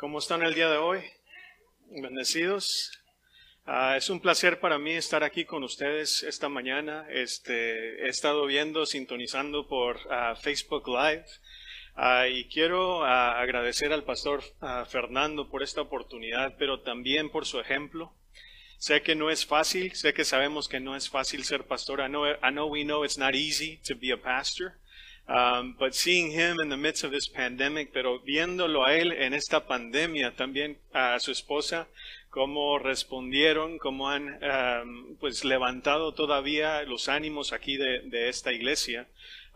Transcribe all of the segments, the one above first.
¿Cómo están el día de hoy? Bendecidos. Ah, es un placer para mí estar aquí con ustedes esta mañana. Este, he estado viendo, sintonizando por ah, Facebook Live. Ah, y quiero agradecer al pastor Fernando por esta oportunidad, pero también por su ejemplo. Sé que no es fácil, sé que sabemos que no es fácil ser pastor. I know, I know we know it's not easy to be a pastor. Um, but seeing him in the midst of this pandemic, pero viéndolo a él en esta pandemia, también a su esposa, cómo respondieron, cómo han um, pues levantado todavía los ánimos aquí de, esta iglesia.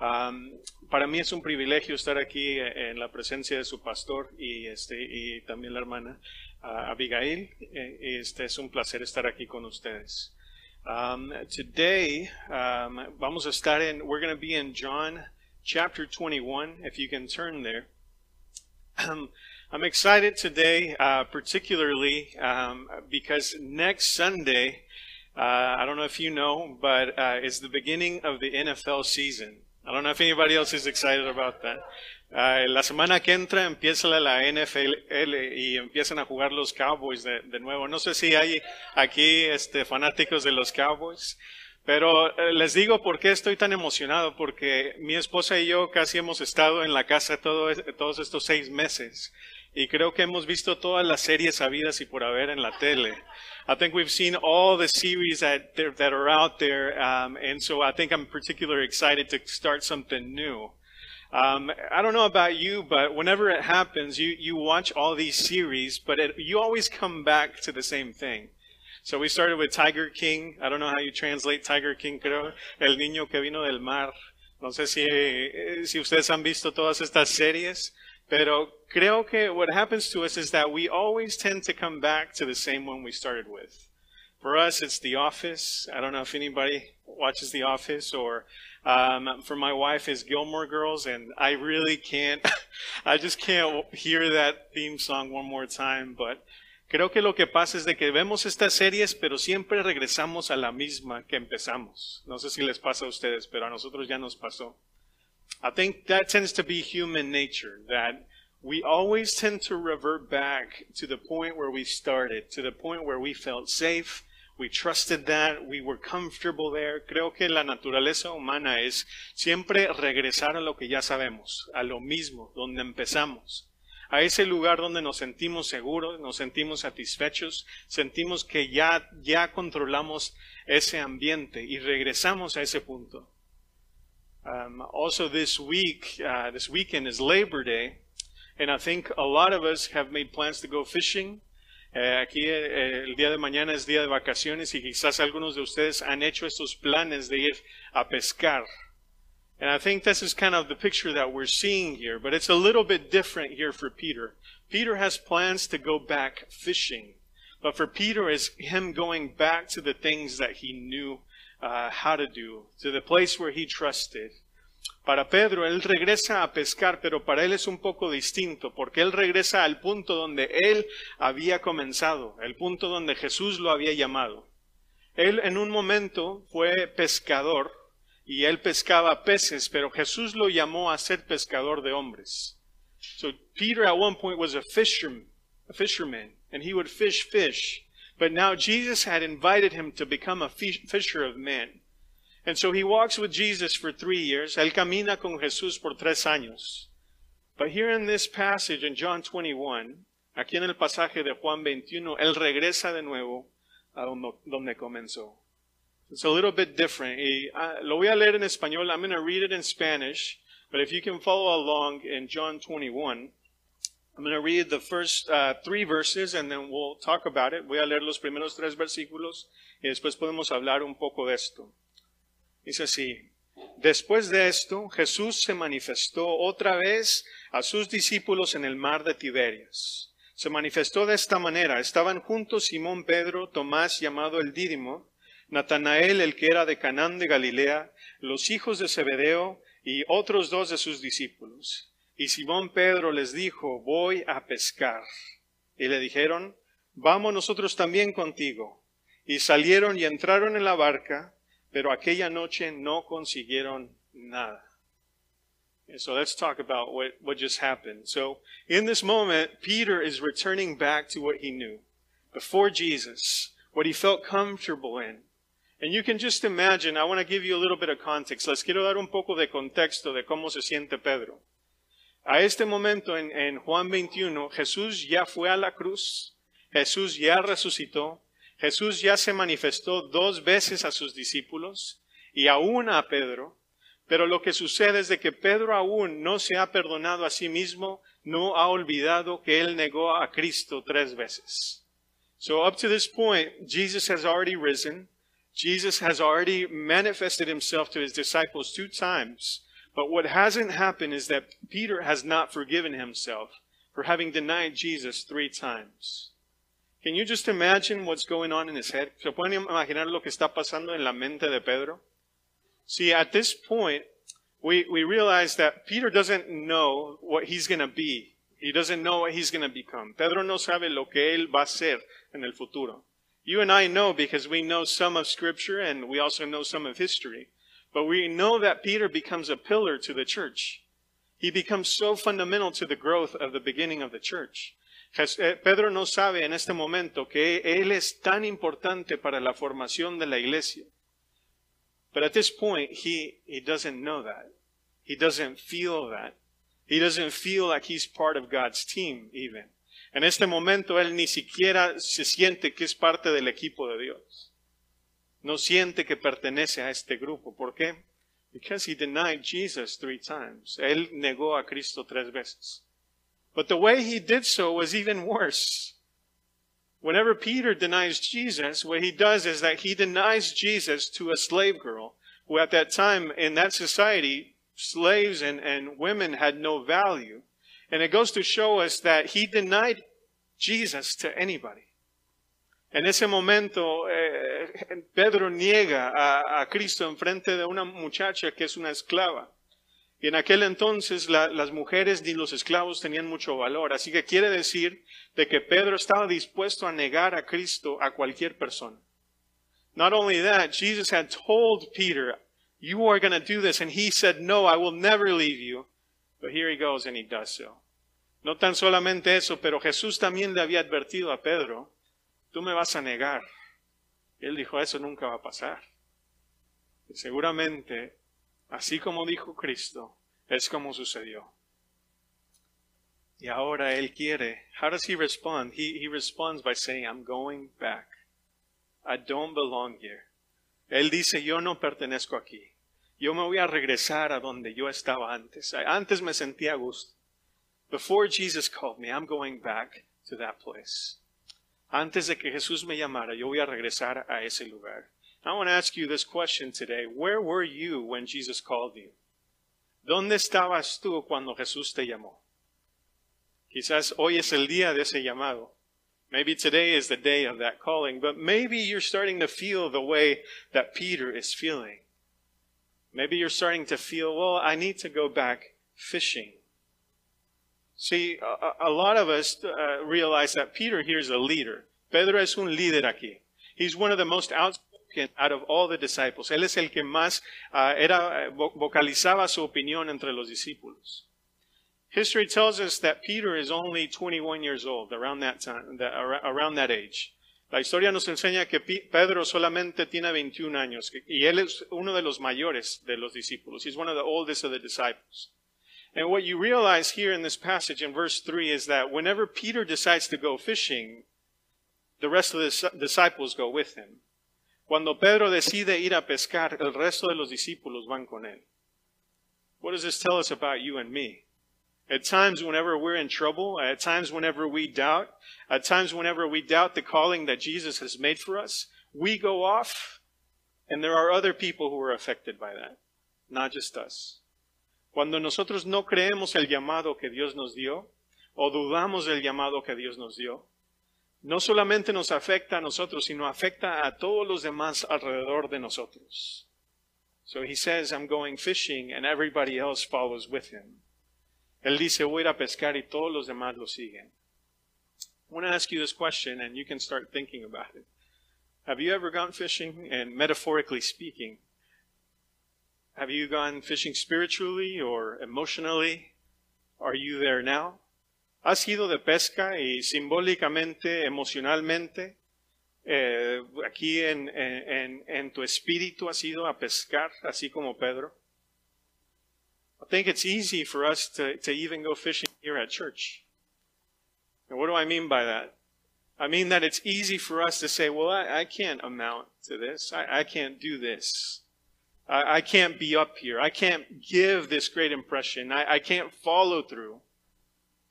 Um, para mí es un privilegio estar aquí en la presencia de su pastor y, este, y también la hermana uh, Abigail. E, este es un placer estar aquí con ustedes. Um, today, um, vamos a estar en, we're going to be in John chapter 21, if you can turn there. Um, I'm excited today, uh, particularly um, because next Sunday, uh, I don't know if you know, but uh, it's the beginning of the NFL season. I don't know if anybody else is excited about that. Uh, la semana que entra empieza la NFL y empiezan a jugar los Cowboys de, de nuevo. No sé si hay aquí este, fanáticos de los Cowboys. Pero eh, les digo por qué estoy tan emocionado, porque mi esposa y yo casi hemos estado en la casa todo, todos estos seis meses y creo que hemos visto todas las series habidas y por haber en la tele. I think we've seen all the series that, that are out there, um, and so I think I'm particularly excited to start something new. Um, I don't know about you, but whenever it happens, you, you watch all these series, but it, you always come back to the same thing. So we started with Tiger King. I don't know how you translate Tiger King, creo. El niño que vino del mar. No sé si, eh, si ustedes han visto todas estas series, pero creo que what happens to us is that we always tend to come back to the same one we started with. For us, it's The Office. I don't know if anybody watches The Office or um, for my wife is Gilmore Girls, and I really can't, I just can't hear that theme song one more time. But Creo que lo que pasa es de que vemos estas series, pero siempre regresamos a la misma que empezamos. No sé si les pasa a ustedes, pero a nosotros ya nos pasó. I think that tends to be human nature, that we always tend to revert back to the point where we started, to the point where we felt safe, we trusted that, we were comfortable there. Creo que la naturaleza humana es siempre regresar a lo que ya sabemos, a lo mismo, donde empezamos a ese lugar donde nos sentimos seguros, nos sentimos satisfechos, sentimos que ya, ya controlamos ese ambiente y regresamos a ese punto. Um, also this week, uh, this weekend is Labor Day, and I think a lot of us have made plans to go fishing. Eh, aquí eh, el día de mañana es día de vacaciones y quizás algunos de ustedes han hecho estos planes de ir a pescar. And I think this is kind of the picture that we're seeing here, but it's a little bit different here for Peter. Peter has plans to go back fishing, but for Peter, it's him going back to the things that he knew uh, how to do, to the place where he trusted. Para Pedro, él regresa a pescar, pero para él es un poco distinto, porque él regresa al punto donde él había comenzado, el punto donde Jesús lo había llamado. Él en un momento fue pescador, y él pescaba peces, pero Jesús lo llamó a ser pescador de hombres. So Peter at one point was a fisherman, a fisherman, and he would fish fish. But now Jesus had invited him to become a fisher of men. And so he walks with Jesus for three years. Él camina con Jesús por tres años. But here in this passage in John 21, aquí en el pasaje de Juan 21, él regresa de nuevo a donde comenzó. It's a little bit different. Uh, lo voy a leer en español. I'm going to read it in Spanish. But if you can follow along in John 21, I'm going to read the first uh, three verses and then we'll talk about it. Voy a leer los primeros tres versículos y después podemos hablar un poco de esto. Dice así. Después de esto, Jesús se manifestó otra vez a sus discípulos en el mar de Tiberias. Se manifestó de esta manera. Estaban juntos Simón Pedro, Tomás llamado el Dídimo, Natanael, el que era de Canaán de Galilea, los hijos de Zebedeo y otros dos de sus discípulos. Y Simón Pedro les dijo, voy a pescar. Y le dijeron, vamos nosotros también contigo. Y salieron y entraron en la barca, pero aquella noche no consiguieron nada. So let's talk about what, what just happened. So in this moment, Peter is returning back to what he knew before Jesus, what he felt comfortable in. And you can just imagine, I want to give you a little bit of context. Les quiero dar un poco de contexto de cómo se siente Pedro. A este momento en, en Juan 21, Jesús ya fue a la cruz, Jesús ya resucitó, Jesús ya se manifestó dos veces a sus discípulos y aún a Pedro, pero lo que sucede es de que Pedro aún no se ha perdonado a sí mismo, no ha olvidado que él negó a Cristo tres veces. So up to this point, Jesus has already risen. Jesus has already manifested himself to his disciples two times. But what hasn't happened is that Peter has not forgiven himself for having denied Jesus three times. Can you just imagine what's going on in his head? ¿Se pueden imaginar lo que está pasando en la mente de Pedro? See, at this point, we, we realize that Peter doesn't know what he's going to be. He doesn't know what he's going to become. Pedro no sabe lo que él va a ser en el futuro. You and I know because we know some of Scripture and we also know some of history. But we know that Peter becomes a pillar to the church. He becomes so fundamental to the growth of the beginning of the church. Eh, Pedro no sabe en este momento que él es tan importante para la formación de la iglesia. But at this point, he, he doesn't know that. He doesn't feel that. He doesn't feel like he's part of God's team even. En este momento él ni siquiera se siente que es parte del equipo de Dios. No siente que pertenece a este grupo. ¿Por qué? Because he denied Jesus three times. Él negó a Cristo tres veces. But the way he did so was even worse. Whenever Peter denies Jesus, what he does is that he denies Jesus to a slave girl, who at that time in that society, slaves and, and women had no value. And it goes to show us that he denied Jesus to anybody. En ese momento, eh, Pedro niega a, a, Cristo en frente de una muchacha que es una esclava. Y en aquel entonces la, las mujeres ni los esclavos tenían mucho valor. Así que quiere decir de que Pedro estaba dispuesto a negar a Cristo a cualquier persona. Not only that, Jesus had told Peter, you are going to do this. And he said, no, I will never leave you. But here he goes and he does so. No tan solamente eso, pero Jesús también le había advertido a Pedro, tú me vas a negar. Él dijo, eso nunca va a pasar. Y seguramente, así como dijo Cristo, es como sucedió. Y ahora él quiere. How does he respond? He, he responds by saying, I'm going back. I don't belong here. Él dice, yo no pertenezco aquí. Yo me voy a regresar a donde yo estaba antes. Antes me sentía a gusto. Before Jesus called me, I'm going back to that place. Antes de que Jesús me llamara, yo voy a regresar a ese lugar. I want to ask you this question today. Where were you when Jesus called you? ¿Dónde estabas tú cuando Jesús te llamó? Quizás hoy es el día de ese llamado. Maybe today is the day of that calling, but maybe you're starting to feel the way that Peter is feeling. Maybe you're starting to feel, well, I need to go back fishing. See, a, a lot of us uh, realize that Peter here is a leader. Pedro es un líder aquí. He's one of the most outspoken out of all the disciples. Él es el que más uh, era, vocalizaba su opinión entre los discípulos. History tells us that Peter is only 21 years old, around that time, around that age. La historia nos enseña que Pedro solamente tiene 21 años y él es uno de los mayores de los discípulos. He's one of the oldest of the disciples. And what you realize here in this passage in verse 3 is that whenever Peter decides to go fishing, the rest of the disciples go with him. Cuando Pedro decide ir a pescar, el resto de los discípulos van con él. What does this tell us about you and me? At times, whenever we're in trouble, at times, whenever we doubt, at times, whenever we doubt the calling that Jesus has made for us, we go off, and there are other people who are affected by that, not just us. Cuando nosotros no creemos el llamado que Dios nos dio o dudamos del llamado que Dios nos dio, no solamente nos afecta a nosotros, sino afecta a todos los demás alrededor de nosotros. So he says, I'm going fishing and everybody else follows with him. Él dice, voy a pescar y todos los demás lo siguen. I want to ask you this question and you can start thinking about it. Have you ever gone fishing? And metaphorically speaking, Have you gone fishing spiritually or emotionally? Are you there now? ¿Has ido de pesca y simbólicamente, emocionalmente, eh, aquí en, en, en tu espíritu has ido a pescar, así como Pedro? I think it's easy for us to, to even go fishing here at church. And what do I mean by that? I mean that it's easy for us to say, well, I, I can't amount to this. I, I can't do this. I, I, can't be up here. I can't give this great impression. I, I can't follow through.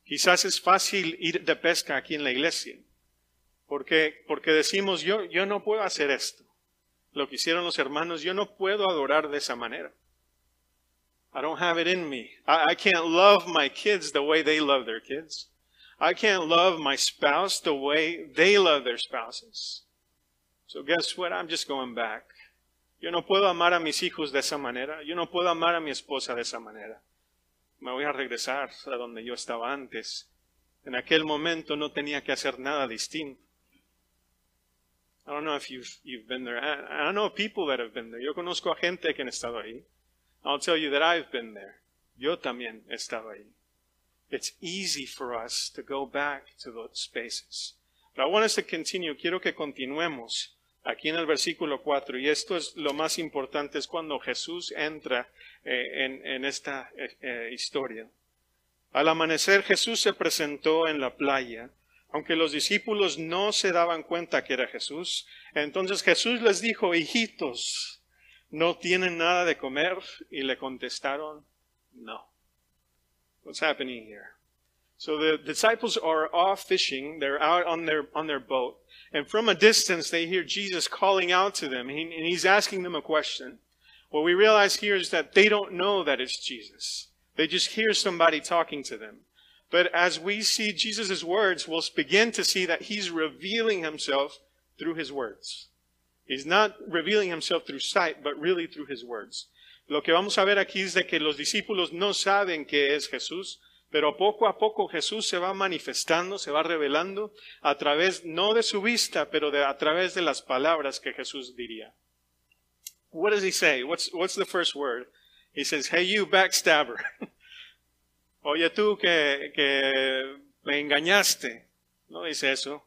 Quizás es fácil ir de pesca aquí en la iglesia. Porque, porque decimos, yo, yo no puedo hacer esto. Lo que hicieron los hermanos, yo no puedo adorar de esa manera. I don't have it in me. I, I can't love my kids the way they love their kids. I can't love my spouse the way they love their spouses. So guess what? I'm just going back. Yo no puedo amar a mis hijos de esa manera. Yo no puedo amar a mi esposa de esa manera. Me voy a regresar a donde yo estaba antes. En aquel momento no tenía que hacer nada distinto. I don't know if you've, you've been there. I, I know people that have been there. Yo conozco a gente que han estado ahí. I'll tell you that I've been there. Yo también he estado ahí. It's easy for us to go back to those spaces. But I want us to continue. Quiero que continuemos aquí en el versículo 4. Y esto es lo más importante, es cuando Jesús entra eh, en, esta eh, eh, historia. Al amanecer Jesús se presentó en la playa. Aunque los discípulos no se daban cuenta que era Jesús, entonces Jesús les dijo, hijitos, ¿no tienen nada de comer? Y le contestaron, no. What's happening here? So the disciples are off fishing. They're out on their, on their boat. And from a distance, they hear Jesus calling out to them. And he's asking them a question. What we realize here is that they don't know that it's Jesus. They just hear somebody talking to them. But as we see Jesus' words, we'll begin to see that he's revealing himself through his words. He's not revealing himself through sight, but really through his words. Lo que vamos a ver aquí es de que los discípulos no saben que es Jesús, pero poco a poco Jesús se va manifestando, se va revelando a través no de su vista, pero de, a través de las palabras que Jesús diría. What does he say? What's, what's the first word? He says, hey you backstabber. Oye tú que, que me engañaste. No dice eso.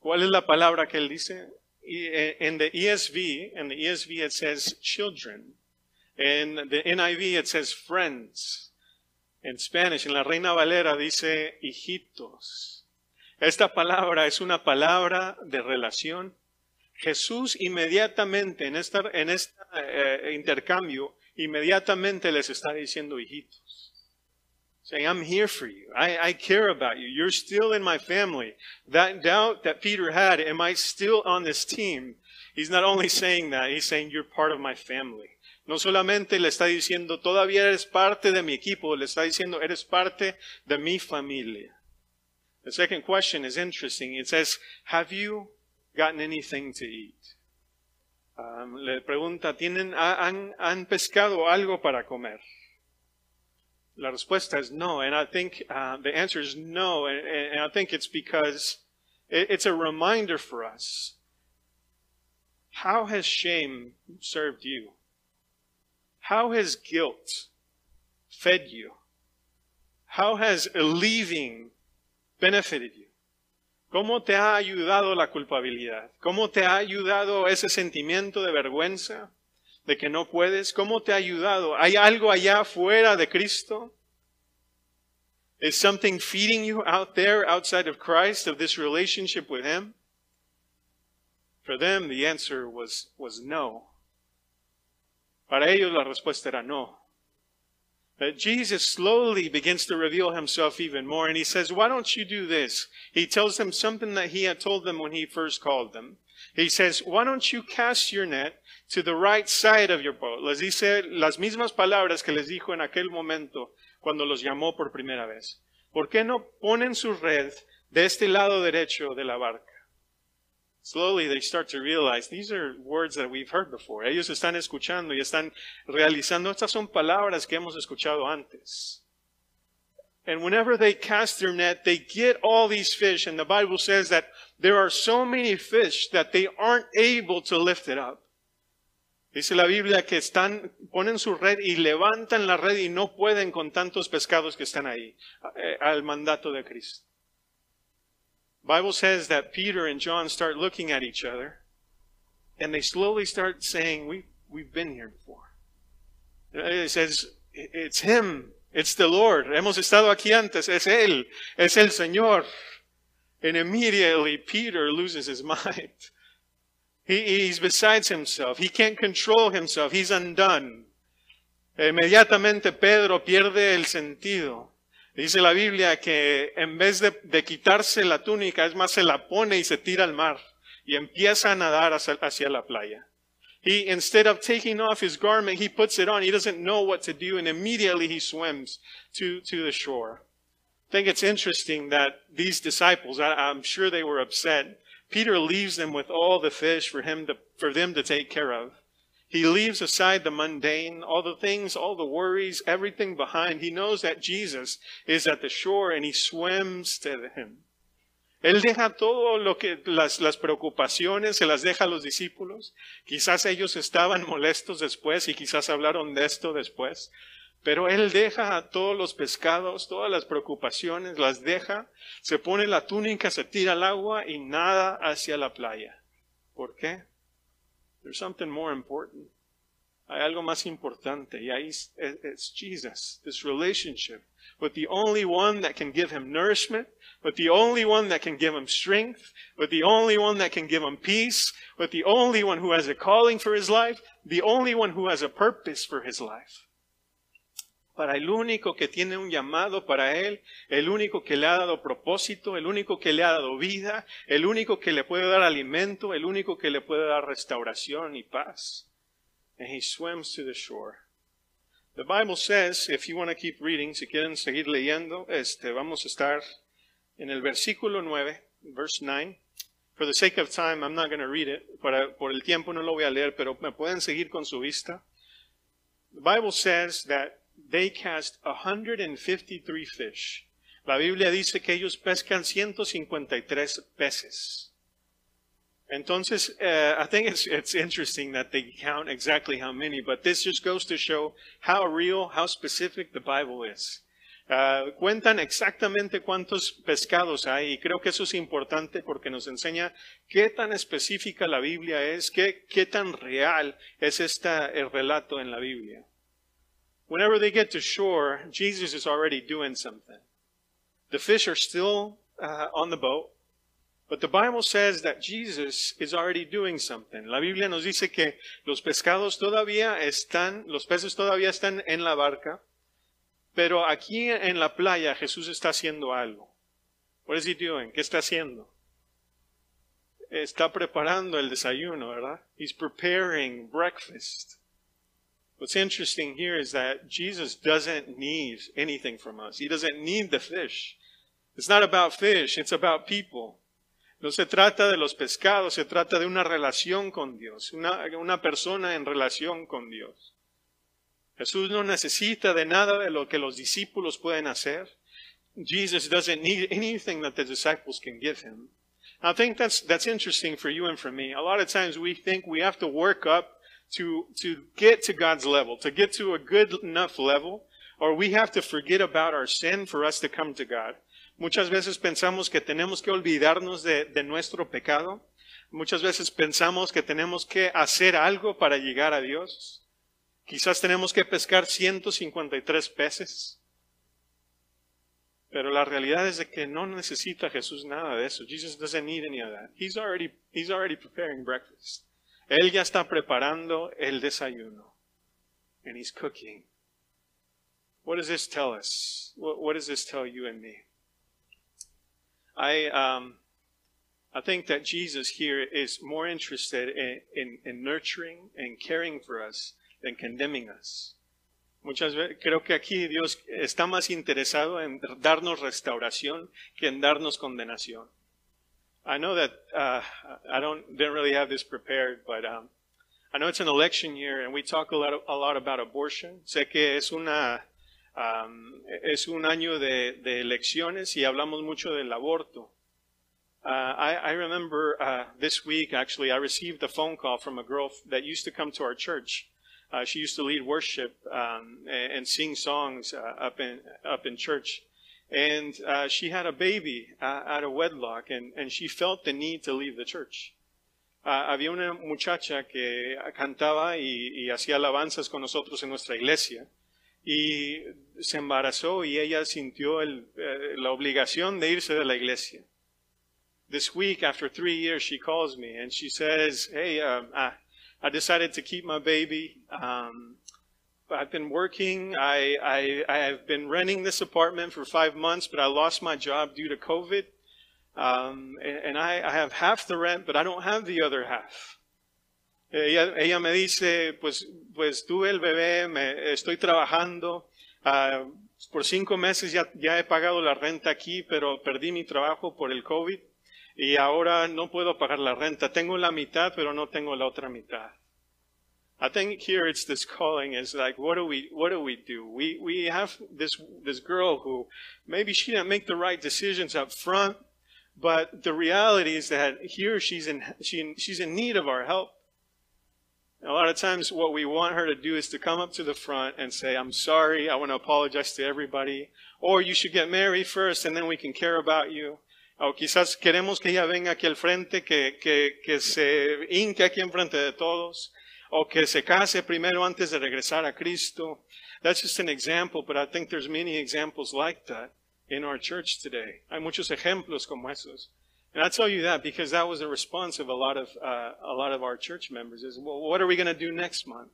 ¿Cuál es la palabra que él dice? in the ESV, in the ESV it says children. In the NIV it says friends. En Spanish, en la Reina Valera dice hijitos. Esta palabra es una palabra de relación. Jesús inmediatamente en este intercambio, inmediatamente les está diciendo hijitos. saying, I'm here for you. I care about you. You're still in my family. That doubt that Peter had, am I still on this team? He's not only saying that, he's saying, you're part of my family. No solamente le está diciendo, todavía eres parte de mi equipo, le está diciendo, eres parte de mi familia. The second question is interesting. It says, have you gotten anything to eat? Um, le pregunta, ¿tienen, han, han pescado algo para comer? La respuesta es no, and I think uh, the answer is no, and, and I think it's because it, it's a reminder for us. How has shame served you? How has guilt fed you? How has leaving benefited you? ¿Cómo te ha ayudado la culpabilidad? ¿Cómo te ha ayudado ese sentimiento de vergüenza? de que no puedes? ¿Cómo te ha ayudado? ¿Hay algo allá fuera de Cristo? Is something feeding you out there outside of Christ, of this relationship with Him? For them, the answer was, was no. Para ellos la respuesta era no. But Jesus slowly begins to reveal himself even more, and he says, Why don't you do this? He tells them something that he had told them when he first called them. He says, Why don't you cast your net to the right side of your boat. Les dice las mismas palabras que les dijo en aquel momento cuando los llamó por primera vez. ¿Por qué no ponen su red de este lado derecho de la barca? Slowly they start to realize these are words that we've heard before. Ellos están escuchando y están realizando. Estas son palabras que hemos escuchado antes. And whenever they cast their net, they get all these fish. And the Bible says that there are so many fish that they aren't able to lift it up. Dice la Biblia que están, ponen su red y levantan la red y no pueden con tantos pescados que están ahí, eh, al mandato de Cristo. Bible says that Peter and John start looking at each other and they slowly start saying, we, we've been here before. It says, it's him, it's the Lord. Hemos estado aquí antes, es él, es el Señor. And immediately Peter loses his mind. He, he's besides himself. He can't control himself. He's undone. Inmediatamente Pedro pierde el sentido. Dice la Biblia que en vez de, de, quitarse la túnica, es más, se la pone y se tira al mar y empieza a nadar hacia, hacia la playa. He, instead of taking off his garment, he puts it on. He doesn't know what to do and immediately he swims to, to the shore. I think it's interesting that these disciples, I, I'm sure they were upset Peter leaves them with all the fish for him to, for them to take care of. He leaves aside the mundane, all the things, all the worries, everything behind. He knows that Jesus is at the shore and he swims to him. Él deja todo lo que las, las preocupaciones, se las deja a los discípulos. Quizás ellos estaban molestos después y quizás hablaron de esto después. Pero él deja todos los pescados, todas las preocupaciones, las deja, se pone la túnica, se tira al agua y nada hacia la playa. ¿Por qué? There's something more important. Hay algo más importante y ahí es Jesus, this relationship with the only one that can give him nourishment, with the only one that can give him strength, with the only one that can give him peace, with the only one who has a calling for his life, the only one who has a purpose for his life para el único que tiene un llamado para él, el único que le ha dado propósito, el único que le ha dado vida, el único que le puede dar alimento, el único que le puede dar restauración y paz. And he swims to the shore. The Bible says, if you want to keep reading, si quieren seguir leyendo, este, vamos a estar en el versículo 9, verse 9. For the sake of time, I'm not going to read it. Para, por el tiempo no lo voy a leer, pero me pueden seguir con su vista. The Bible says that they cast 153 fish. La Biblia dice que ellos pescan 153 peces. Entonces, uh, I think it's, it's interesting that they count exactly how many, but this just goes to show how real, how specific the Bible is. Uh, cuentan exactamente cuántos pescados hay y creo que eso es importante porque nos enseña qué tan específica la Biblia es, qué, qué tan real es esta, el relato en la Biblia. Whenever they get to shore, Jesus is already doing something. The fish are still uh, on the boat, but the Bible says that Jesus is already doing something. La Biblia nos dice que los pescados todavía están, los peces todavía están en la barca, pero aquí en la playa Jesús está haciendo algo. What is he doing? ¿Qué está haciendo? Está preparando el desayuno, ¿verdad? He's preparing breakfast. What's interesting here is that Jesus doesn't need anything from us. He doesn't need the fish. It's not about fish, it's about people. No se trata de los pescados, se trata de una relación con Dios, una, una persona en relación con Dios. Jesús no necesita de nada de lo que los discípulos pueden hacer. Jesus doesn't need anything that the disciples can give him. I think that's, that's interesting for you and for me. A lot of times we think we have to work up to, to get to God's level, to get to a good enough level, or we have to forget about our sin for us to come to God. Muchas veces pensamos que tenemos que olvidarnos de, de nuestro pecado. Muchas veces pensamos que tenemos que hacer algo para llegar a Dios. Quizás tenemos que pescar 153 peces. Pero la realidad es de que no necesita Jesús nada de eso. Jesus doesn't need any of that. He's already, he's already preparing breakfast. Él ya está preparando el desayuno. And he's cooking. What does this tell us? What, what does this tell you and me? I, um, I think that Jesus here is more interested in, in, in nurturing and caring for us than condemning us. Muchas veces creo que aquí Dios está más interesado en darnos restauración que en darnos condenación. I know that uh, I don't didn't really have this prepared, but um, I know it's an election year, and we talk a lot a lot about abortion. Sé que es una um, es un año de, de, elecciones y hablamos mucho del aborto. Uh, I, I remember uh, this week, actually, I received a phone call from a girl that used to come to our church. Uh, she used to lead worship um, and, and, sing songs uh, up in up in church, and uh, she had a baby uh, out of wedlock, and, and she felt the need to leave the church. había una muchacha que cantaba y, y hacía alabanzas con nosotros en nuestra iglesia y se embarazó y ella sintió el, la obligación de irse de la iglesia. this week, after three years, she calls me and she says, Hey, um, I, I decided to keep my baby. Um, I've been working. I, I, I have been renting this apartment for five months, but I lost my job due to COVID. Um, and, and I, I, have half the rent, but I don't have the other half. Ella, ella me dice, pues, pues tuve el bebé, me, estoy trabajando. Uh, por cinco meses ya, ya he pagado la renta aquí, pero perdí mi trabajo por el COVID. y ahora no puedo pagar la renta. Tengo la mitad, pero no tengo la otra mitad. I think here it's this calling is like, what do we, what do we do? We, we have this, this girl who maybe she didn't make the right decisions up front, but the reality is that here she's in, she, she's in need of our help. A lot of times what we want her to do is to come up to the front and say, I'm sorry, I want to apologize to everybody. Or you should get married first and then we can care about you. O quizás queremos que ella venga aquí al frente, que, que, que se hinque aquí en frente de todos, o que se case primero antes de regresar a Cristo. That's just an example, but I think there's many examples like that in our church today. Hay muchos ejemplos como esos. And I tell you that because that was a response of a lot of, uh, a lot of our church members is, well, what are we going to do next month?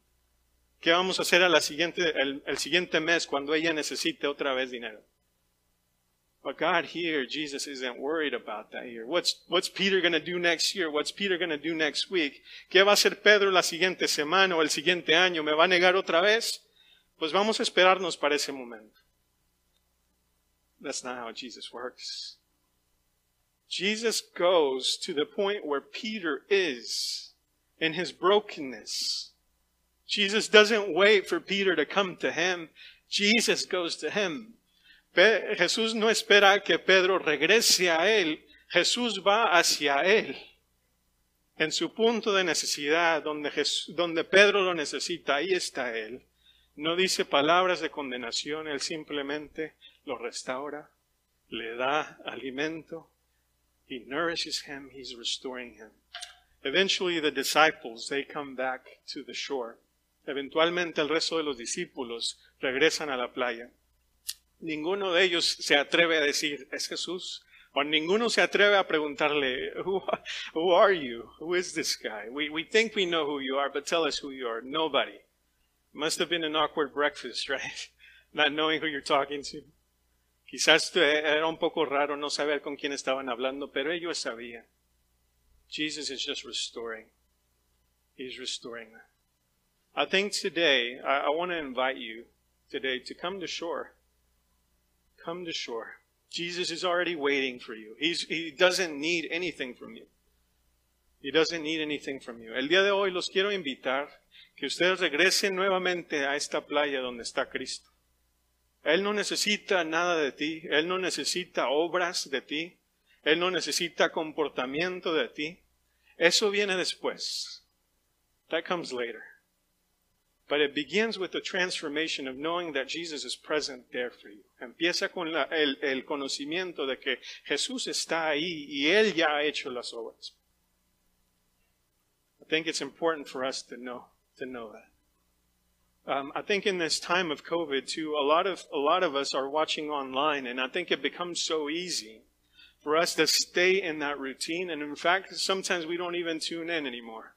¿Qué vamos a hacer a siguiente, el siguiente mes cuando ella necesite otra vez dinero? But God here, Jesus isn't worried about that here. What's, what's Peter going to do next year? What's Peter going to do next week? ¿Qué va a hacer Pedro la siguiente semana o el siguiente año? ¿Me va a negar otra vez? Pues vamos a esperarnos para ese momento. That's not how Jesus works. Jesus goes to the point where Peter is in his brokenness. Jesus doesn't wait for Peter to come to him. Jesus goes to him. Jesús no espera que Pedro regrese a él, Jesús va hacia él. En su punto de necesidad, donde, donde Pedro lo necesita, ahí está él. No dice palabras de condenación, él simplemente lo restaura, le da alimento. He nourishes him, he's restoring him. Eventually the disciples, they come back to the shore. Eventualmente el resto de los discípulos regresan a la playa ninguno de ellos se atreve a decir, ¿es Jesús? O ninguno se atreve a preguntarle, who, who are you? Who is this guy? We, we think we know who you are, but tell us who you are. Nobody. Must have been an awkward breakfast, right? Not knowing who you're talking to. Quizás era un poco raro no saber con quién estaban hablando, pero ellos sabían. Jesus is just restoring. He's restoring. I think today, I, I want to invite you today to come to shore. Come to shore. Jesus is already waiting for you. He's, he doesn't need anything from you. He doesn't need anything from you. El día de hoy los quiero invitar que ustedes regresen nuevamente a esta playa donde está Cristo. Él no necesita nada de ti. Él no necesita obras de ti. Él no necesita comportamiento de ti. Eso viene después. That comes later. But it begins with the transformation of knowing that Jesus is present there for you. Empieza con la, el, conocimiento de que Jesús está ahí y Él ya ha hecho las obras. I think it's important for us to know, to know that. Um, I think in this time of COVID too, a lot of, a lot of us are watching online and I think it becomes so easy for us to stay in that routine. And in fact, sometimes we don't even tune in anymore.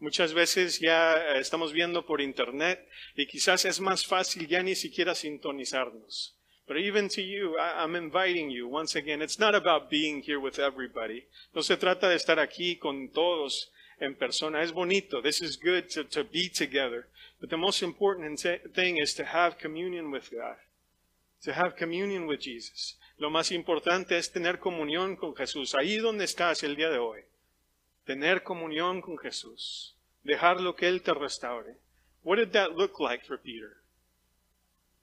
Muchas veces ya estamos viendo por internet y quizás es más fácil ya ni siquiera sintonizarnos. But even to you, I'm inviting you once again. It's not about being here with everybody. No se trata de estar aquí con todos en persona. Es bonito. This is good to, to be together. But the most important thing is to have communion with God. To have communion with Jesus. Lo más importante es tener comunión con Jesús. Ahí donde estás el día de hoy. Tener comunión con Jesús. Dejar lo que Él te restaure. What did that look like for Peter?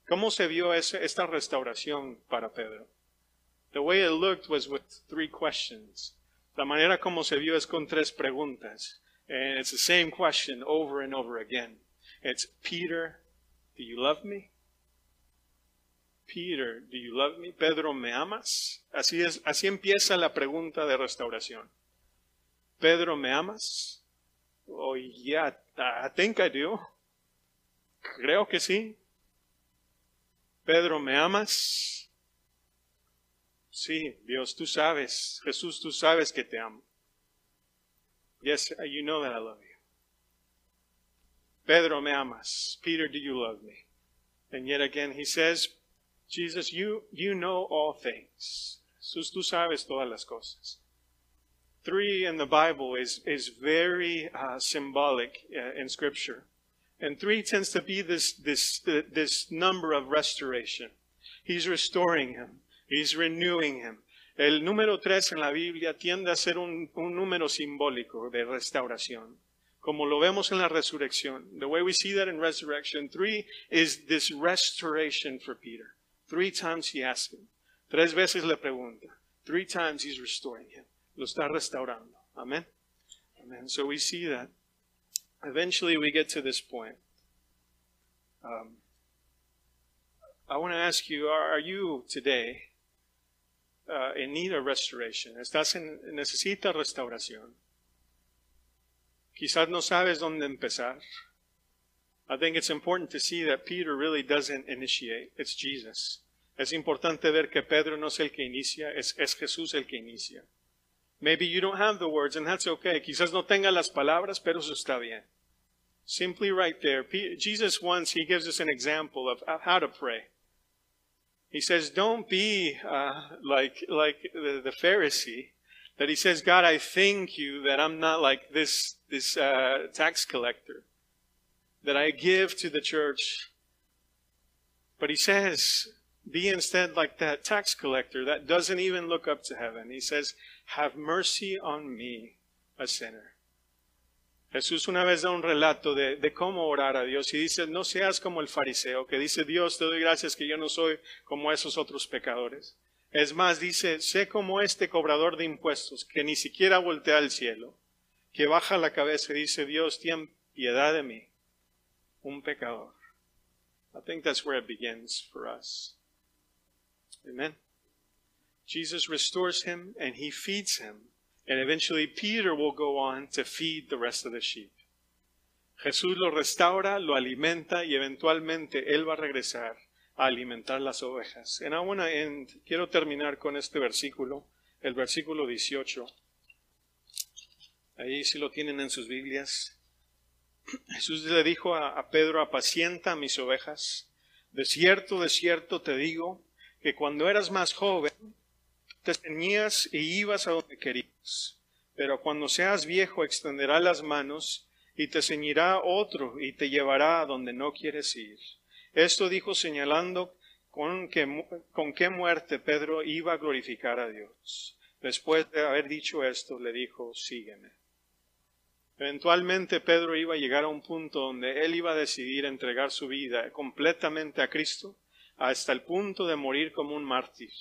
¿Cómo se vio ese, esta restauración para Pedro? The way it looked was with three questions. La manera como se vio es con tres preguntas. And it's the same question over and over again. It's Peter, do you love me? Peter, do you love me? Pedro, ¿me amas? Así es, así empieza la pregunta de restauración. Pedro, ¿me amas? Oh, yeah, I think I do. Creo que sí. Pedro, ¿me amas? Sí, Dios, tú sabes. Jesús, tú sabes que te amo. Yes, you know that I love you. Pedro, me amas. Peter, do you love me? And yet again he says, Jesus, you, you know all things. Jesús, tú sabes todas las cosas. Three in the Bible is, is very uh, symbolic uh, in Scripture. And three tends to be this, this, this number of restoration. He's restoring him. He's renewing him. El número tres en la Biblia tiende a ser un, un número simbólico de restauración, como lo vemos en la resurrección. The way we see that in resurrection, three is this restoration for Peter. Three times he asks him. Tres veces le pregunta. Three times he's restoring him. Lo está restaurando. Amen. Amen. So we see that. Eventually we get to this point. Um, I want to ask you, are, are you today uh, in need of restoration. Estás en, necesitas restauración. Quizás no sabes dónde empezar. I think it's important to see that Peter really doesn't initiate. It's Jesus. Es importante ver que Pedro no es el que inicia, es, es Jesús el que inicia. Maybe you don't have the words, and that's okay. Quizás no tenga las palabras, pero eso está bien. Simply right there. Jesus once, he gives us an example of how to pray. He says, don't be uh, like, like the, the, Pharisee, that he says, God, I thank you that I'm not like this, this uh, tax collector, that I give to the church. But he says, be instead like that tax collector that doesn't even look up to heaven. He says, have mercy on me, a sinner. Jesús una vez da un relato de, cómo orar a Dios y dice, no seas como el fariseo, que dice, Dios, te doy gracias que yo no soy como esos otros pecadores. Es más, dice, sé como este cobrador de impuestos, que ni siquiera voltea al cielo, que baja la cabeza y dice, Dios, ten piedad de mí, un pecador. I think that's where it begins for us. Amen. Jesus restores him and he feeds him And eventually Peter will go on to feed the rest of the sheep. Jesús lo restaura, lo alimenta y eventualmente Él va a regresar a alimentar las ovejas. And I want to end, quiero terminar con este versículo, el versículo 18. Ahí si lo tienen en sus Biblias. Jesús le dijo a, a Pedro, apacienta mis ovejas. De cierto, de cierto te digo que cuando eras más joven, te ceñías y ibas a donde querías. Pero cuando seas viejo extenderá las manos y te ceñirá otro y te llevará a donde no quieres ir. Esto dijo señalando con, que, con qué muerte Pedro iba a glorificar a Dios. Después de haber dicho esto, le dijo, sígueme. Eventualmente Pedro iba a llegar a un punto donde él iba a decidir entregar su vida completamente a Cristo hasta el punto de morir como un mártir.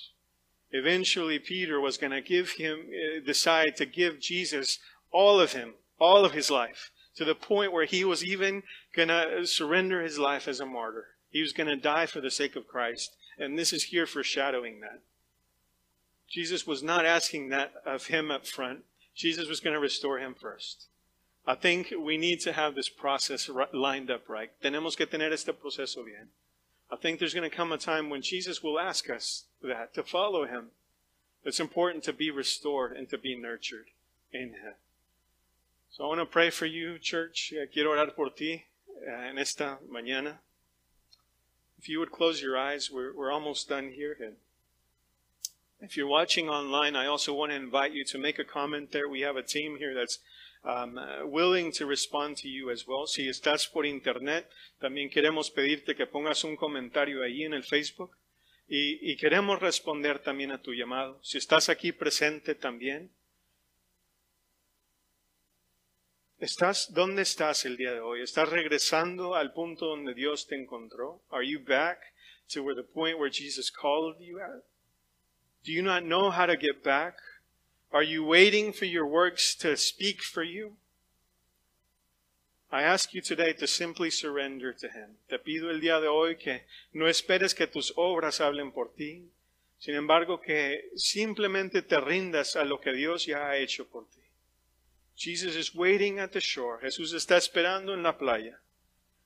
Eventually, Peter was going to give him, uh, decide to give Jesus all of him, all of his life, to the point where he was even going to surrender his life as a martyr. He was going to die for the sake of Christ. And this is here foreshadowing that. Jesus was not asking that of him up front. Jesus was going to restore him first. I think we need to have this process lined up right. Tenemos que tener este proceso bien. I think there's going to come a time when Jesus will ask us that, to follow him. It's important to be restored and to be nurtured in him. So I want to pray for you, church. Quiero orar por ti eh, en esta mañana. If you would close your eyes, we're, we're almost done here. And if you're watching online, I also want to invite you to make a comment there. We have a team here that's um, uh, willing to respond to you as well. Si estás por internet, también queremos pedirte que pongas un comentario ahí en el Facebook y, y queremos responder también a tu llamado. Si estás aquí presente también, ¿Estás, ¿Dónde estás el día de hoy? ¿Estás regresando al punto donde Dios te encontró? Are you back to where the point where Jesus called you at? Do you not know how to get back? Are you waiting for your works to speak for you? I ask you today to simply surrender to Him. Te pido el día de hoy que no esperes que tus obras hablen por ti, sin embargo que simplemente te rindas a lo que Dios ya ha hecho por ti. Jesus is waiting at the shore. Jesús está esperando en la playa.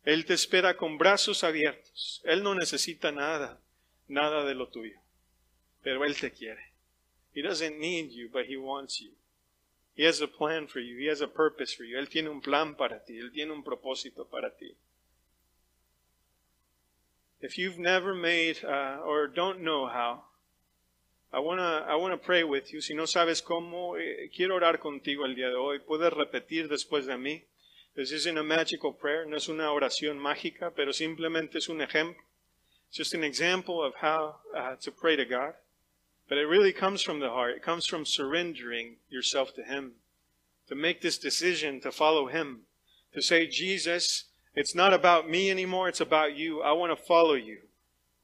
Él te espera con brazos abiertos. Él no necesita nada, nada de lo tuyo, pero Él te quiere. He doesn't need you, but He wants you. He has a plan for you. He has a purpose for you. Él tiene un plan para ti. Él tiene un propósito para ti. If you've never made uh, or don't know how, I wanna I wanna pray with you. Si no sabes cómo, eh, quiero orar contigo el día de hoy. Puedes repetir después de mí. This isn't a magical prayer. No es una oración mágica, pero simplemente es un ejemplo. Just an example of how uh, to pray to God. But it really comes from the heart. It comes from surrendering yourself to Him. To make this decision to follow Him. To say, Jesus, it's not about me anymore, it's about you. I want to follow you.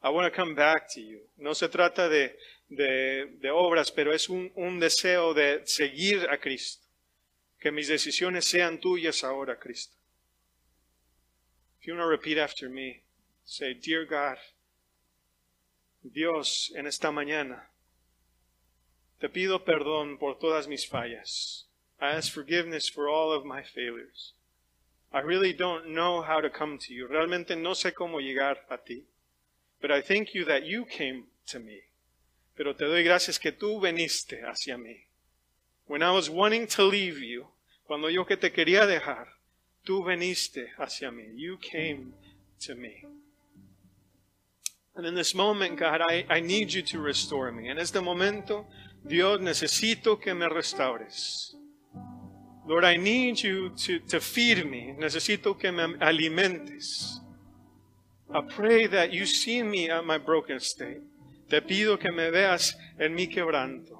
I want to come back to you. No se trata de, de, de obras, pero es un, un deseo de seguir a Cristo. Que mis decisiones sean tuyas ahora, Cristo. If you want to repeat after me, say, Dear God, Dios, en esta mañana, te pido perdón por todas mis fallas. I ask forgiveness for all of my failures. I really don't know how to come to you. Realmente no sé cómo llegar a ti. But I thank you that you came to me. Pero te doy gracias que tú veniste hacia mí. When I was wanting to leave you, cuando yo que te quería dejar, tú veniste hacia mí. You came to me. And in this moment, God, I, I need you to restore me. En este momento, Dios, necesito que me restaures. Lord, I need you to, feed me. Necesito que me alimentes. I pray that you see me at my broken state. Te pido que me veas en mi quebranto.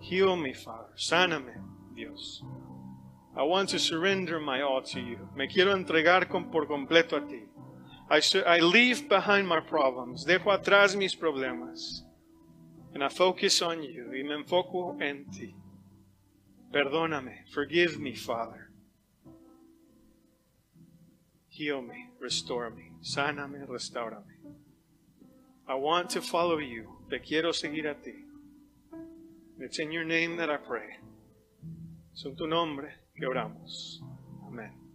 Heal me, Father. Sáname, Dios. I want to surrender my all to you. Me quiero entregar por completo a ti. I, I leave behind my problems. Dejo atrás mis problemas. And I focus on you. Y me enfoco en ti. Perdóname. Forgive me, Father. Heal me. Restore me. Sáname. Restaurame. I want to follow you. Te quiero seguir a ti. It's in your name that I pray. Es en tu nombre que oramos. Amén.